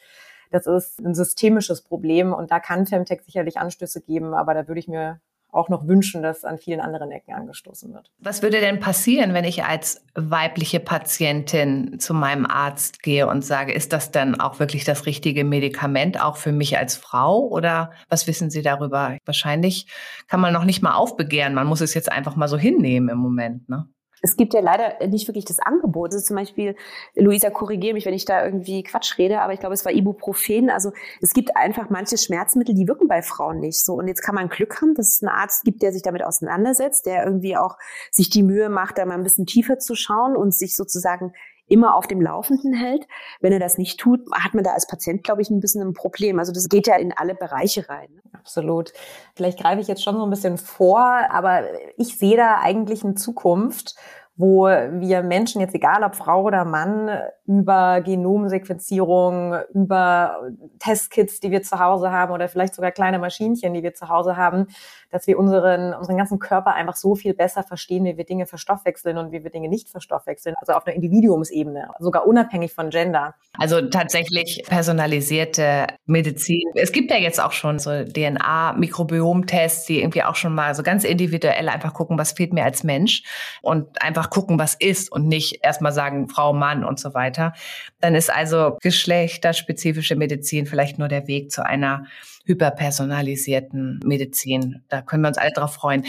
Das ist ein systemisches Problem und da kann Femtech sicherlich Anstöße geben, aber da würde ich mir auch noch wünschen, dass an vielen anderen Ecken angestoßen wird. Was würde denn passieren, wenn ich als weibliche Patientin zu meinem Arzt gehe und sage, ist das dann auch wirklich das richtige Medikament, auch für mich als Frau? Oder was wissen Sie darüber? Wahrscheinlich kann man noch nicht mal aufbegehren. Man muss es jetzt einfach mal so hinnehmen im Moment. Ne? Es gibt ja leider nicht wirklich das Angebot. Also zum Beispiel, Luisa, korrigiere mich, wenn ich da irgendwie Quatsch rede, aber ich glaube, es war Ibuprofen. Also es gibt einfach manche Schmerzmittel, die wirken bei Frauen nicht so. Und jetzt kann man Glück haben, dass es einen Arzt gibt, der sich damit auseinandersetzt, der irgendwie auch sich die Mühe macht, da mal ein bisschen tiefer zu schauen und sich sozusagen immer auf dem Laufenden hält. Wenn er das nicht tut, hat man da als Patient, glaube ich, ein bisschen ein Problem. Also das geht ja in alle Bereiche rein. Ne? Absolut. Vielleicht greife ich jetzt schon so ein bisschen vor, aber ich sehe da eigentlich eine Zukunft, wo wir Menschen, jetzt egal ob Frau oder Mann, über Genomsequenzierung, über Testkits, die wir zu Hause haben oder vielleicht sogar kleine Maschinchen, die wir zu Hause haben, dass wir unseren, unseren ganzen Körper einfach so viel besser verstehen, wie wir Dinge verstoffwechseln und wie wir Dinge nicht verstoffwechseln. Also auf einer Individuumsebene, sogar unabhängig von Gender. Also tatsächlich personalisierte Medizin. Es gibt ja jetzt auch schon so DNA-Mikrobiom-Tests, die irgendwie auch schon mal so ganz individuell einfach gucken, was fehlt mir als Mensch und einfach gucken, was ist und nicht erstmal sagen, Frau, Mann und so weiter. Dann ist also geschlechterspezifische Medizin vielleicht nur der Weg zu einer hyperpersonalisierten Medizin. Da können wir uns alle drauf freuen.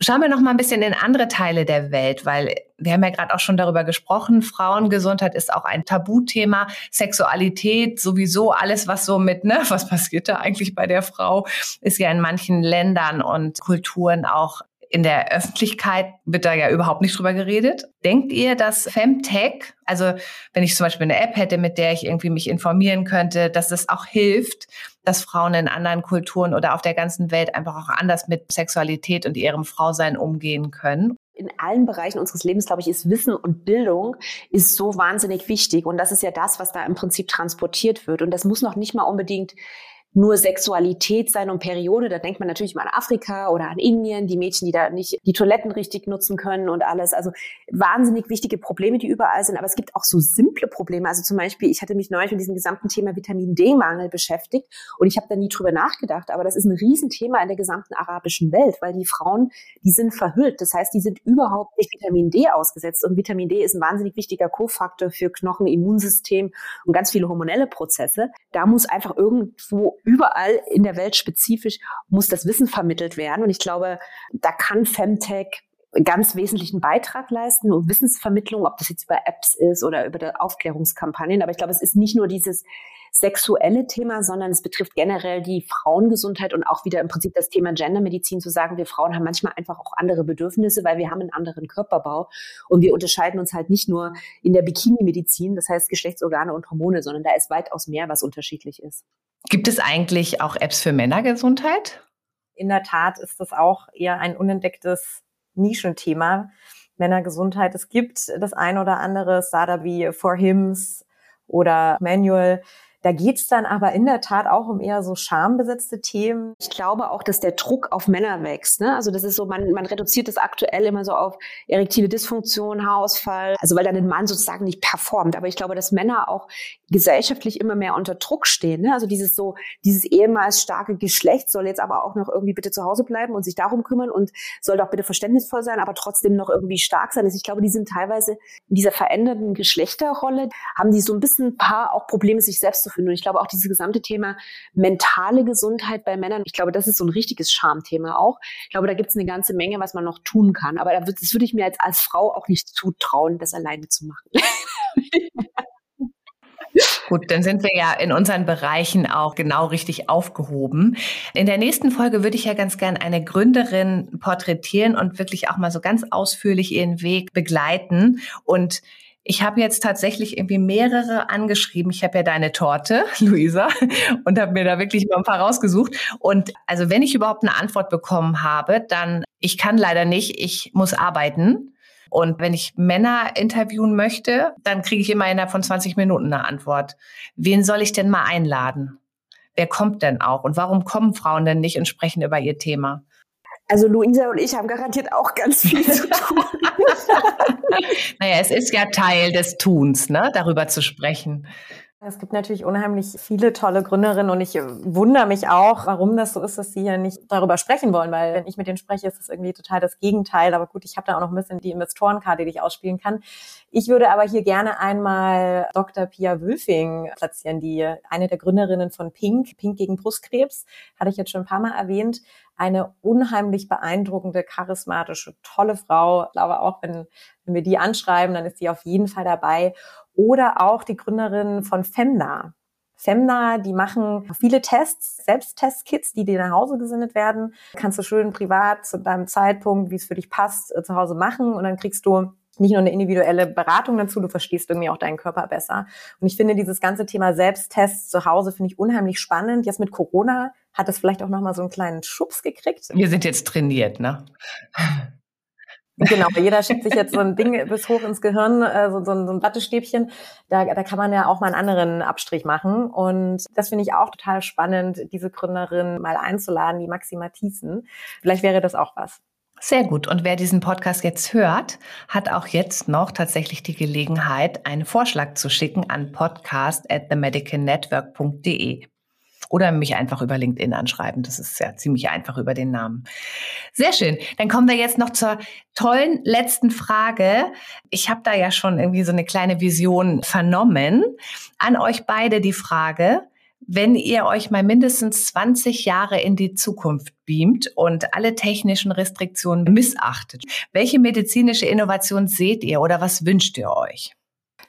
Schauen wir noch mal ein bisschen in andere Teile der Welt, weil wir haben ja gerade auch schon darüber gesprochen. Frauengesundheit ist auch ein Tabuthema. Sexualität sowieso alles, was so mit, ne, was passiert da eigentlich bei der Frau, ist ja in manchen Ländern und Kulturen auch in der Öffentlichkeit wird da ja überhaupt nicht drüber geredet. Denkt ihr, dass Femtech, also wenn ich zum Beispiel eine App hätte, mit der ich irgendwie mich informieren könnte, dass es auch hilft, dass Frauen in anderen Kulturen oder auf der ganzen Welt einfach auch anders mit Sexualität und ihrem Frausein umgehen können? in allen Bereichen unseres Lebens, glaube ich, ist Wissen und Bildung ist so wahnsinnig wichtig. Und das ist ja das, was da im Prinzip transportiert wird. Und das muss noch nicht mal unbedingt nur Sexualität sein und Periode. Da denkt man natürlich mal an Afrika oder an Indien, die Mädchen, die da nicht die Toiletten richtig nutzen können und alles. Also wahnsinnig wichtige Probleme, die überall sind. Aber es gibt auch so simple Probleme. Also zum Beispiel, ich hatte mich neulich mit diesem gesamten Thema Vitamin D-Mangel beschäftigt und ich habe da nie drüber nachgedacht. Aber das ist ein Riesenthema in der gesamten arabischen Welt, weil die Frauen, die sind verhüllt. Das heißt, die sind überhaupt nicht Vitamin D ausgesetzt. Und Vitamin D ist ein wahnsinnig wichtiger Kofaktor für Knochen, Immunsystem und ganz viele hormonelle Prozesse. Da muss einfach irgendwo überall in der Welt spezifisch muss das Wissen vermittelt werden. Und ich glaube, da kann Femtech ganz wesentlichen Beitrag leisten und Wissensvermittlung, ob das jetzt über Apps ist oder über Aufklärungskampagnen. Aber ich glaube, es ist nicht nur dieses sexuelle Thema, sondern es betrifft generell die Frauengesundheit und auch wieder im Prinzip das Thema Gendermedizin zu sagen, wir Frauen haben manchmal einfach auch andere Bedürfnisse, weil wir haben einen anderen Körperbau und wir unterscheiden uns halt nicht nur in der Bikini-Medizin, das heißt Geschlechtsorgane und Hormone, sondern da ist weitaus mehr, was unterschiedlich ist. Gibt es eigentlich auch Apps für Männergesundheit? In der Tat ist das auch eher ein unentdecktes Nischenthema. Männergesundheit. Es gibt das ein oder andere Startup wie For Hims oder Manual, da geht's dann aber in der Tat auch um eher so schambesetzte Themen. Ich glaube auch, dass der Druck auf Männer wächst. Ne? Also das ist so, man, man reduziert das aktuell immer so auf erektile Dysfunktion, Haarausfall, also weil dann ein Mann sozusagen nicht performt. Aber ich glaube, dass Männer auch gesellschaftlich immer mehr unter Druck stehen. Ne? Also dieses so, dieses ehemals starke Geschlecht soll jetzt aber auch noch irgendwie bitte zu Hause bleiben und sich darum kümmern und soll doch bitte verständnisvoll sein, aber trotzdem noch irgendwie stark sein. Also ich glaube, die sind teilweise in dieser veränderten Geschlechterrolle, haben die so ein bisschen ein paar auch Probleme, sich selbst zu finden. Und ich glaube auch dieses gesamte Thema mentale Gesundheit bei Männern, ich glaube, das ist so ein richtiges Schamthema auch. Ich glaube, da gibt es eine ganze Menge, was man noch tun kann. Aber das würde ich mir als, als Frau auch nicht zutrauen, das alleine zu machen. Gut, dann sind wir ja in unseren Bereichen auch genau richtig aufgehoben. In der nächsten Folge würde ich ja ganz gern eine Gründerin porträtieren und wirklich auch mal so ganz ausführlich ihren Weg begleiten und ich habe jetzt tatsächlich irgendwie mehrere angeschrieben. Ich habe ja deine Torte, Luisa, und habe mir da wirklich mal ein paar rausgesucht. Und also wenn ich überhaupt eine Antwort bekommen habe, dann, ich kann leider nicht, ich muss arbeiten. Und wenn ich Männer interviewen möchte, dann kriege ich immer innerhalb von 20 Minuten eine Antwort. Wen soll ich denn mal einladen? Wer kommt denn auch? Und warum kommen Frauen denn nicht und sprechen über ihr Thema? Also Luisa und ich haben garantiert auch ganz viel zu tun. naja, es ist ja Teil des Tuns, ne, darüber zu sprechen. Es gibt natürlich unheimlich viele tolle Gründerinnen und ich wundere mich auch, warum das so ist, dass sie ja nicht darüber sprechen wollen, weil wenn ich mit denen spreche, ist das irgendwie total das Gegenteil. Aber gut, ich habe da auch noch ein bisschen die Investorenkarte, die ich ausspielen kann. Ich würde aber hier gerne einmal Dr. Pia Wülfing platzieren, die eine der Gründerinnen von Pink, Pink gegen Brustkrebs, hatte ich jetzt schon ein paar Mal erwähnt. Eine unheimlich beeindruckende, charismatische, tolle Frau. Ich glaube auch, wenn, wenn wir die anschreiben, dann ist sie auf jeden Fall dabei oder auch die Gründerin von Femna. Femna, die machen viele Tests, Selbsttestkits, die dir nach Hause gesendet werden. Kannst du schön privat zu deinem Zeitpunkt, wie es für dich passt, äh, zu Hause machen und dann kriegst du nicht nur eine individuelle Beratung dazu, du verstehst irgendwie auch deinen Körper besser. Und ich finde dieses ganze Thema Selbsttests zu Hause finde ich unheimlich spannend. Jetzt mit Corona hat es vielleicht auch nochmal so einen kleinen Schubs gekriegt. Wir sind jetzt trainiert, ne? Genau, jeder schickt sich jetzt so ein Ding bis hoch ins Gehirn, äh, so, so, ein, so ein Wattestäbchen. Da, da kann man ja auch mal einen anderen Abstrich machen. Und das finde ich auch total spannend, diese Gründerin mal einzuladen, die Maxima Thiessen. Vielleicht wäre das auch was. Sehr gut. Und wer diesen Podcast jetzt hört, hat auch jetzt noch tatsächlich die Gelegenheit, einen Vorschlag zu schicken an podcast at themedicalnetwork.de oder mich einfach über LinkedIn anschreiben. Das ist ja ziemlich einfach über den Namen. Sehr schön. Dann kommen wir jetzt noch zur tollen letzten Frage. Ich habe da ja schon irgendwie so eine kleine Vision vernommen. An euch beide die Frage, wenn ihr euch mal mindestens 20 Jahre in die Zukunft beamt und alle technischen Restriktionen missachtet, welche medizinische Innovation seht ihr oder was wünscht ihr euch?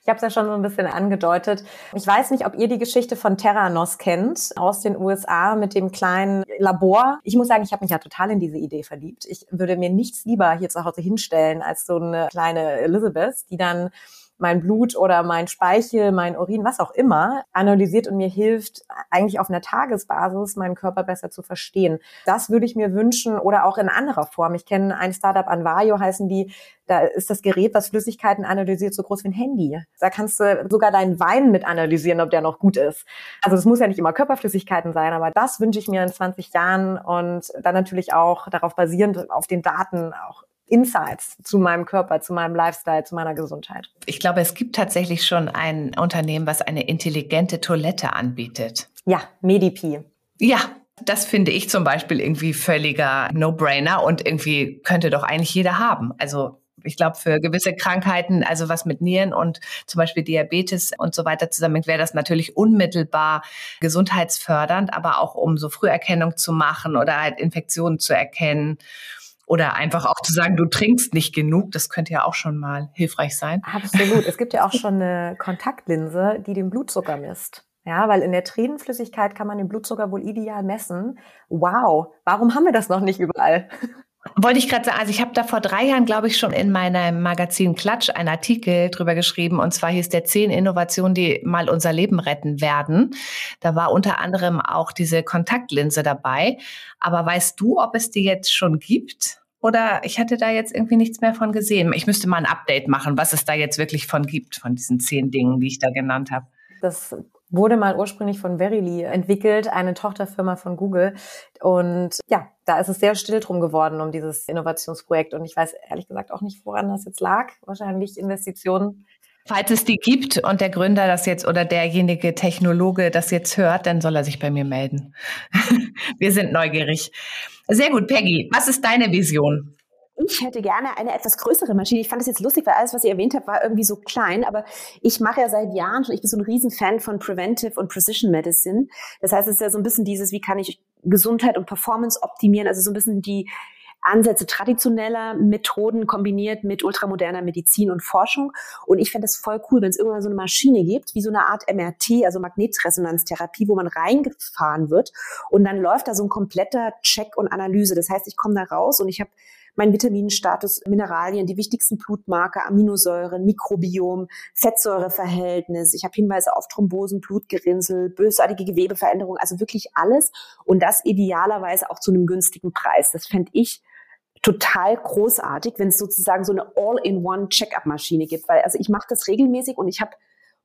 Ich habe es ja schon so ein bisschen angedeutet. Ich weiß nicht, ob ihr die Geschichte von Terranos kennt aus den USA mit dem kleinen Labor. Ich muss sagen, ich habe mich ja total in diese Idee verliebt. Ich würde mir nichts lieber hier zu Hause hinstellen als so eine kleine Elizabeth, die dann mein Blut oder mein Speichel, mein Urin, was auch immer, analysiert und mir hilft, eigentlich auf einer Tagesbasis meinen Körper besser zu verstehen. Das würde ich mir wünschen oder auch in anderer Form. Ich kenne ein Startup, Anvario heißen die, da ist das Gerät, was Flüssigkeiten analysiert, so groß wie ein Handy. Da kannst du sogar deinen Wein mit analysieren, ob der noch gut ist. Also es muss ja nicht immer Körperflüssigkeiten sein, aber das wünsche ich mir in 20 Jahren und dann natürlich auch darauf basierend auf den Daten auch Insights zu meinem Körper, zu meinem Lifestyle, zu meiner Gesundheit. Ich glaube, es gibt tatsächlich schon ein Unternehmen, was eine intelligente Toilette anbietet. Ja, Medipi. Ja, das finde ich zum Beispiel irgendwie völliger No-Brainer und irgendwie könnte doch eigentlich jeder haben. Also ich glaube, für gewisse Krankheiten, also was mit Nieren und zum Beispiel Diabetes und so weiter zusammen, wäre das natürlich unmittelbar gesundheitsfördernd, aber auch um so Früherkennung zu machen oder halt Infektionen zu erkennen oder einfach auch zu sagen, du trinkst nicht genug, das könnte ja auch schon mal hilfreich sein. Absolut. Es gibt ja auch schon eine Kontaktlinse, die den Blutzucker misst. Ja, weil in der Tränenflüssigkeit kann man den Blutzucker wohl ideal messen. Wow, warum haben wir das noch nicht überall? Wollte ich gerade sagen, also ich habe da vor drei Jahren, glaube ich, schon in meinem Magazin Klatsch einen Artikel drüber geschrieben und zwar hieß der zehn Innovationen, die mal unser Leben retten werden. Da war unter anderem auch diese Kontaktlinse dabei. Aber weißt du, ob es die jetzt schon gibt? Oder ich hatte da jetzt irgendwie nichts mehr von gesehen. Ich müsste mal ein Update machen, was es da jetzt wirklich von gibt, von diesen zehn Dingen, die ich da genannt habe. Das wurde mal ursprünglich von Verily entwickelt, eine Tochterfirma von Google. Und ja, da ist es sehr still drum geworden um dieses Innovationsprojekt. Und ich weiß ehrlich gesagt auch nicht, woran das jetzt lag. Wahrscheinlich Investitionen. Falls es die gibt und der Gründer das jetzt oder derjenige Technologe das jetzt hört, dann soll er sich bei mir melden. Wir sind neugierig. Sehr gut, Peggy. Was ist deine Vision? Ich hätte gerne eine etwas größere Maschine. Ich fand es jetzt lustig, weil alles, was ihr erwähnt habt, war irgendwie so klein. Aber ich mache ja seit Jahren schon, ich bin so ein Riesenfan von Preventive und Precision Medicine. Das heißt, es ist ja so ein bisschen dieses, wie kann ich Gesundheit und Performance optimieren? Also so ein bisschen die Ansätze traditioneller Methoden kombiniert mit ultramoderner Medizin und Forschung. Und ich fände es voll cool, wenn es irgendwann so eine Maschine gibt, wie so eine Art MRT, also Magnetresonanztherapie, wo man reingefahren wird und dann läuft da so ein kompletter Check und Analyse. Das heißt, ich komme da raus und ich habe mein Vitaminstatus, Mineralien, die wichtigsten Blutmarker, Aminosäuren, Mikrobiom, Fettsäureverhältnis. Ich habe Hinweise auf Thrombosen, Blutgerinnsel, bösartige Gewebeveränderungen, also wirklich alles. Und das idealerweise auch zu einem günstigen Preis. Das fände ich total großartig, wenn es sozusagen so eine All-in-One-Check-up-Maschine gibt. Weil also ich mache das regelmäßig und ich habe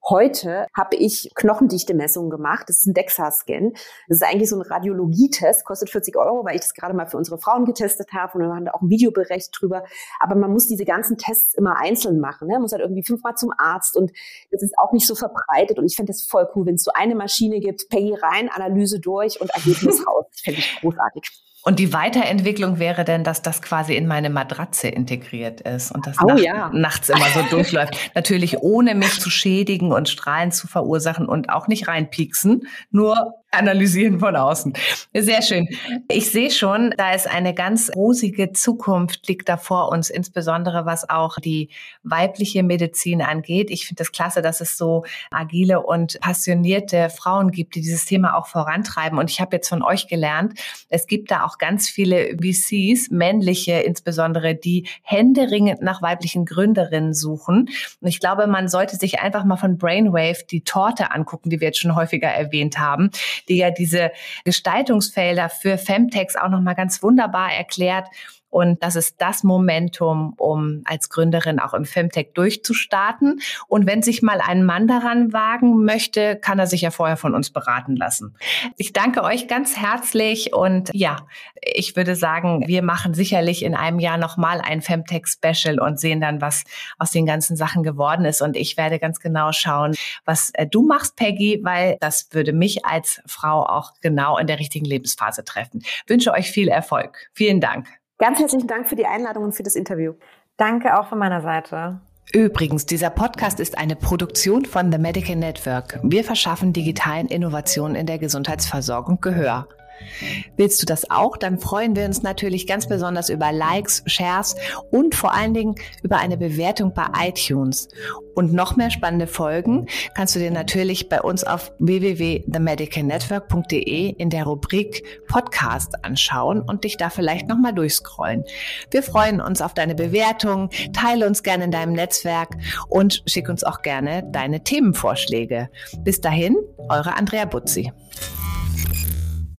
Heute habe ich Knochendichte-Messungen gemacht. Das ist ein DEXA-Scan. Das ist eigentlich so ein Radiologietest, kostet 40 Euro, weil ich das gerade mal für unsere Frauen getestet habe und wir haben da auch ein Videobericht drüber. Aber man muss diese ganzen Tests immer einzeln machen. Ne? Man muss halt irgendwie fünfmal zum Arzt und das ist auch nicht so verbreitet. Und ich finde das voll cool, wenn es so eine Maschine gibt, Peggy rein, Analyse durch und Ergebnis raus. Das fände ich großartig. Und die Weiterentwicklung wäre denn, dass das quasi in meine Matratze integriert ist und das oh, nacht, ja. nachts immer so durchläuft. Natürlich ohne mich zu schädigen und Strahlen zu verursachen und auch nicht reinpieksen, nur Analysieren von außen. Sehr schön. Ich sehe schon, da ist eine ganz rosige Zukunft liegt da vor uns, insbesondere was auch die weibliche Medizin angeht. Ich finde es das klasse, dass es so agile und passionierte Frauen gibt, die dieses Thema auch vorantreiben. Und ich habe jetzt von euch gelernt, es gibt da auch ganz viele VCs, männliche insbesondere, die händeringend nach weiblichen Gründerinnen suchen. Und ich glaube, man sollte sich einfach mal von Brainwave die Torte angucken, die wir jetzt schon häufiger erwähnt haben die ja diese Gestaltungsfelder für Femtex auch nochmal ganz wunderbar erklärt. Und das ist das Momentum, um als Gründerin auch im Femtech durchzustarten. Und wenn sich mal ein Mann daran wagen möchte, kann er sich ja vorher von uns beraten lassen. Ich danke euch ganz herzlich und ja, ich würde sagen, wir machen sicherlich in einem Jahr nochmal ein Femtech Special und sehen dann, was aus den ganzen Sachen geworden ist. Und ich werde ganz genau schauen, was äh, du machst, Peggy, weil das würde mich als Frau auch genau in der richtigen Lebensphase treffen. Ich wünsche euch viel Erfolg. Vielen Dank. Ganz herzlichen Dank für die Einladung und für das Interview. Danke auch von meiner Seite. Übrigens, dieser Podcast ist eine Produktion von The Medical Network. Wir verschaffen digitalen Innovationen in der Gesundheitsversorgung Gehör. Willst du das auch? Dann freuen wir uns natürlich ganz besonders über Likes, Shares und vor allen Dingen über eine Bewertung bei iTunes. Und noch mehr spannende Folgen kannst du dir natürlich bei uns auf www.themedicalnetwork.de in der Rubrik Podcast anschauen und dich da vielleicht nochmal durchscrollen. Wir freuen uns auf deine Bewertung, teile uns gerne in deinem Netzwerk und schick uns auch gerne deine Themenvorschläge. Bis dahin, eure Andrea Butzi.